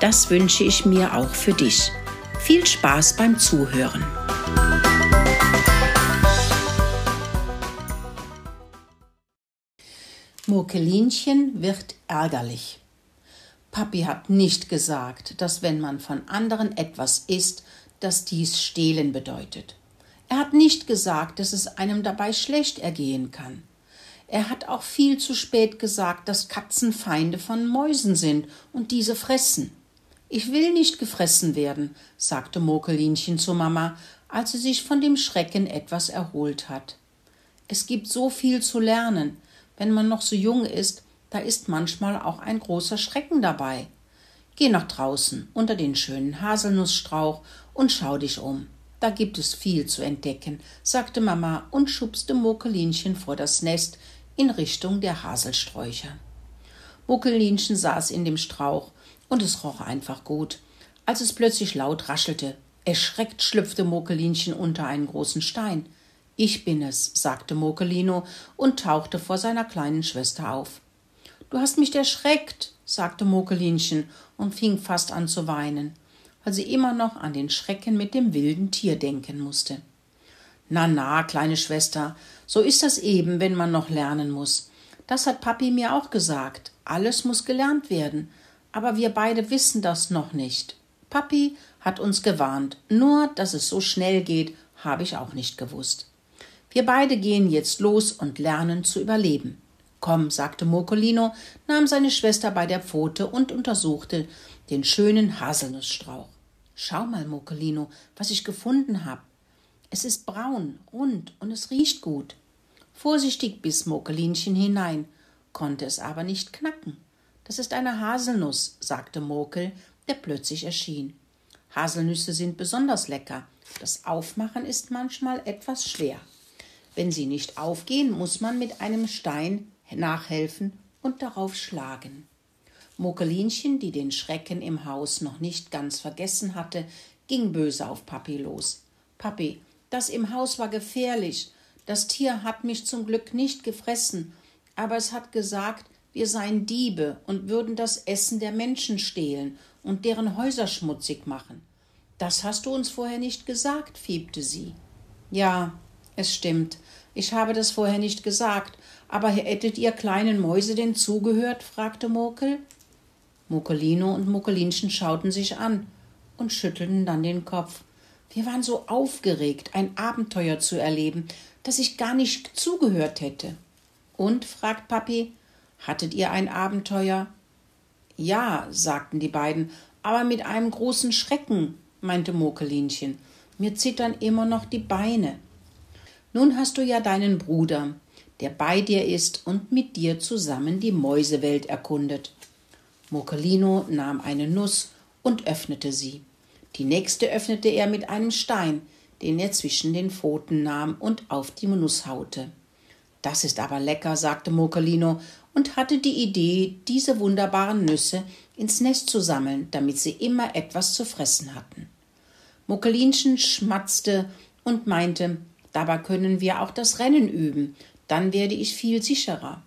Das wünsche ich mir auch für dich. Viel Spaß beim Zuhören. Murkelinchen wird ärgerlich. Papi hat nicht gesagt, dass wenn man von anderen etwas isst, dass dies stehlen bedeutet. Er hat nicht gesagt, dass es einem dabei schlecht ergehen kann. Er hat auch viel zu spät gesagt, dass Katzen Feinde von Mäusen sind und diese fressen. Ich will nicht gefressen werden, sagte Mokelinchen zu Mama, als sie sich von dem Schrecken etwas erholt hat. Es gibt so viel zu lernen. Wenn man noch so jung ist, da ist manchmal auch ein großer Schrecken dabei. Geh nach draußen unter den schönen Haselnussstrauch und schau dich um. Da gibt es viel zu entdecken, sagte Mama und schubste Mokelinchen vor das Nest in Richtung der Haselsträucher. Mokelinchen saß in dem Strauch und es roch einfach gut. Als es plötzlich laut raschelte, erschreckt schlüpfte Mokelinchen unter einen großen Stein. Ich bin es, sagte Mokelino und tauchte vor seiner kleinen Schwester auf. Du hast mich erschreckt, sagte Mokelinchen und fing fast an zu weinen, weil sie immer noch an den Schrecken mit dem wilden Tier denken musste. Na, na, kleine Schwester, so ist das eben, wenn man noch lernen muss. Das hat Papi mir auch gesagt. Alles muss gelernt werden aber wir beide wissen das noch nicht. Papi hat uns gewarnt, nur dass es so schnell geht, habe ich auch nicht gewusst. Wir beide gehen jetzt los und lernen zu überleben. Komm, sagte Mokolino, nahm seine Schwester bei der Pfote und untersuchte den schönen Haselnussstrauch. Schau mal, Mokolino, was ich gefunden hab. Es ist braun, rund und es riecht gut. Vorsichtig biss Mokelinchen hinein, konnte es aber nicht knacken. Das ist eine Haselnuss, sagte Mokel, der plötzlich erschien. Haselnüsse sind besonders lecker. Das Aufmachen ist manchmal etwas schwer. Wenn sie nicht aufgehen, muss man mit einem Stein nachhelfen und darauf schlagen. Mokelinchen, die den Schrecken im Haus noch nicht ganz vergessen hatte, ging böse auf Papi los. Papi, das im Haus war gefährlich. Das Tier hat mich zum Glück nicht gefressen, aber es hat gesagt, wir seien Diebe und würden das Essen der Menschen stehlen und deren Häuser schmutzig machen. Das hast du uns vorher nicht gesagt, fiebte sie. Ja, es stimmt. Ich habe das vorher nicht gesagt. Aber hättet ihr kleinen Mäuse denn zugehört? fragte Mokel. Mokelino und Mokelinchen schauten sich an und schüttelten dann den Kopf. Wir waren so aufgeregt, ein Abenteuer zu erleben, dass ich gar nicht zugehört hätte. Und? fragt Papi. Hattet ihr ein Abenteuer? Ja, sagten die beiden, aber mit einem großen Schrecken, meinte Mokelinchen. Mir zittern immer noch die Beine. Nun hast du ja deinen Bruder, der bei dir ist und mit dir zusammen die Mäusewelt erkundet. Mokelino nahm eine Nuss und öffnete sie. Die nächste öffnete er mit einem Stein, den er zwischen den Pfoten nahm und auf die Nuss haute. Das ist aber lecker, sagte Mokelino und hatte die Idee, diese wunderbaren Nüsse ins Nest zu sammeln, damit sie immer etwas zu fressen hatten. Muckelinchen schmatzte und meinte, dabei können wir auch das Rennen üben, dann werde ich viel sicherer.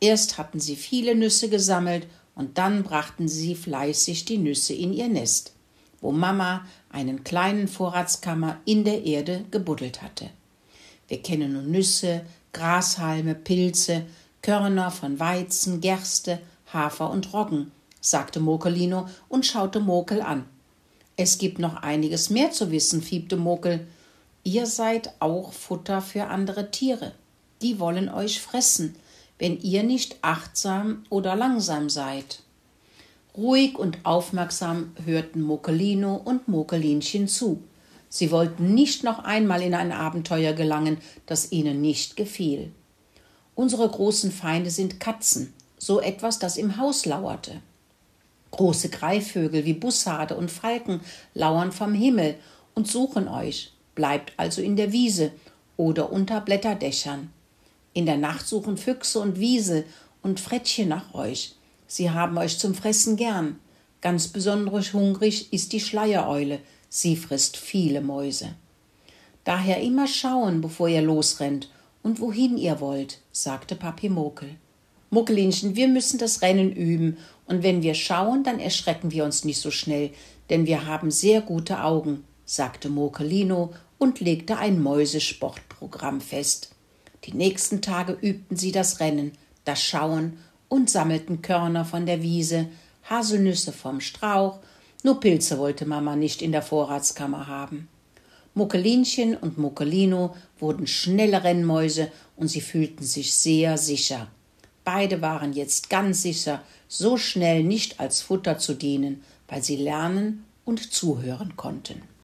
Erst hatten sie viele Nüsse gesammelt und dann brachten sie fleißig die Nüsse in ihr Nest, wo Mama einen kleinen Vorratskammer in der Erde gebuddelt hatte. Wir kennen nun Nüsse, Grashalme, Pilze, Körner von Weizen, Gerste, Hafer und Roggen, sagte Mokelino und schaute Mokel an. Es gibt noch einiges mehr zu wissen, fiebte Mokel. Ihr seid auch Futter für andere Tiere. Die wollen euch fressen, wenn ihr nicht achtsam oder langsam seid. Ruhig und aufmerksam hörten Mokelino und Mokelinchen zu. Sie wollten nicht noch einmal in ein Abenteuer gelangen, das ihnen nicht gefiel. Unsere großen Feinde sind Katzen, so etwas, das im Haus lauerte. Große Greifvögel wie Bussarde und Falken lauern vom Himmel und suchen euch. Bleibt also in der Wiese oder unter Blätterdächern. In der Nacht suchen Füchse und Wiesel und Frettchen nach euch. Sie haben euch zum Fressen gern. Ganz besonders hungrig ist die Schleiereule. Sie frisst viele Mäuse. Daher immer schauen, bevor ihr losrennt und wohin ihr wollt, sagte Papi Mokel. Muckelinchen, wir müssen das Rennen üben, und wenn wir schauen, dann erschrecken wir uns nicht so schnell, denn wir haben sehr gute Augen, sagte Mokelino und legte ein Mäusesportprogramm fest. Die nächsten Tage übten sie das Rennen, das Schauen und sammelten Körner von der Wiese, Haselnüsse vom Strauch, nur Pilze wollte Mama nicht in der Vorratskammer haben. Muckelinchen und Muckelino wurden schnelle Rennmäuse und sie fühlten sich sehr sicher. Beide waren jetzt ganz sicher, so schnell nicht als Futter zu dienen, weil sie lernen und zuhören konnten.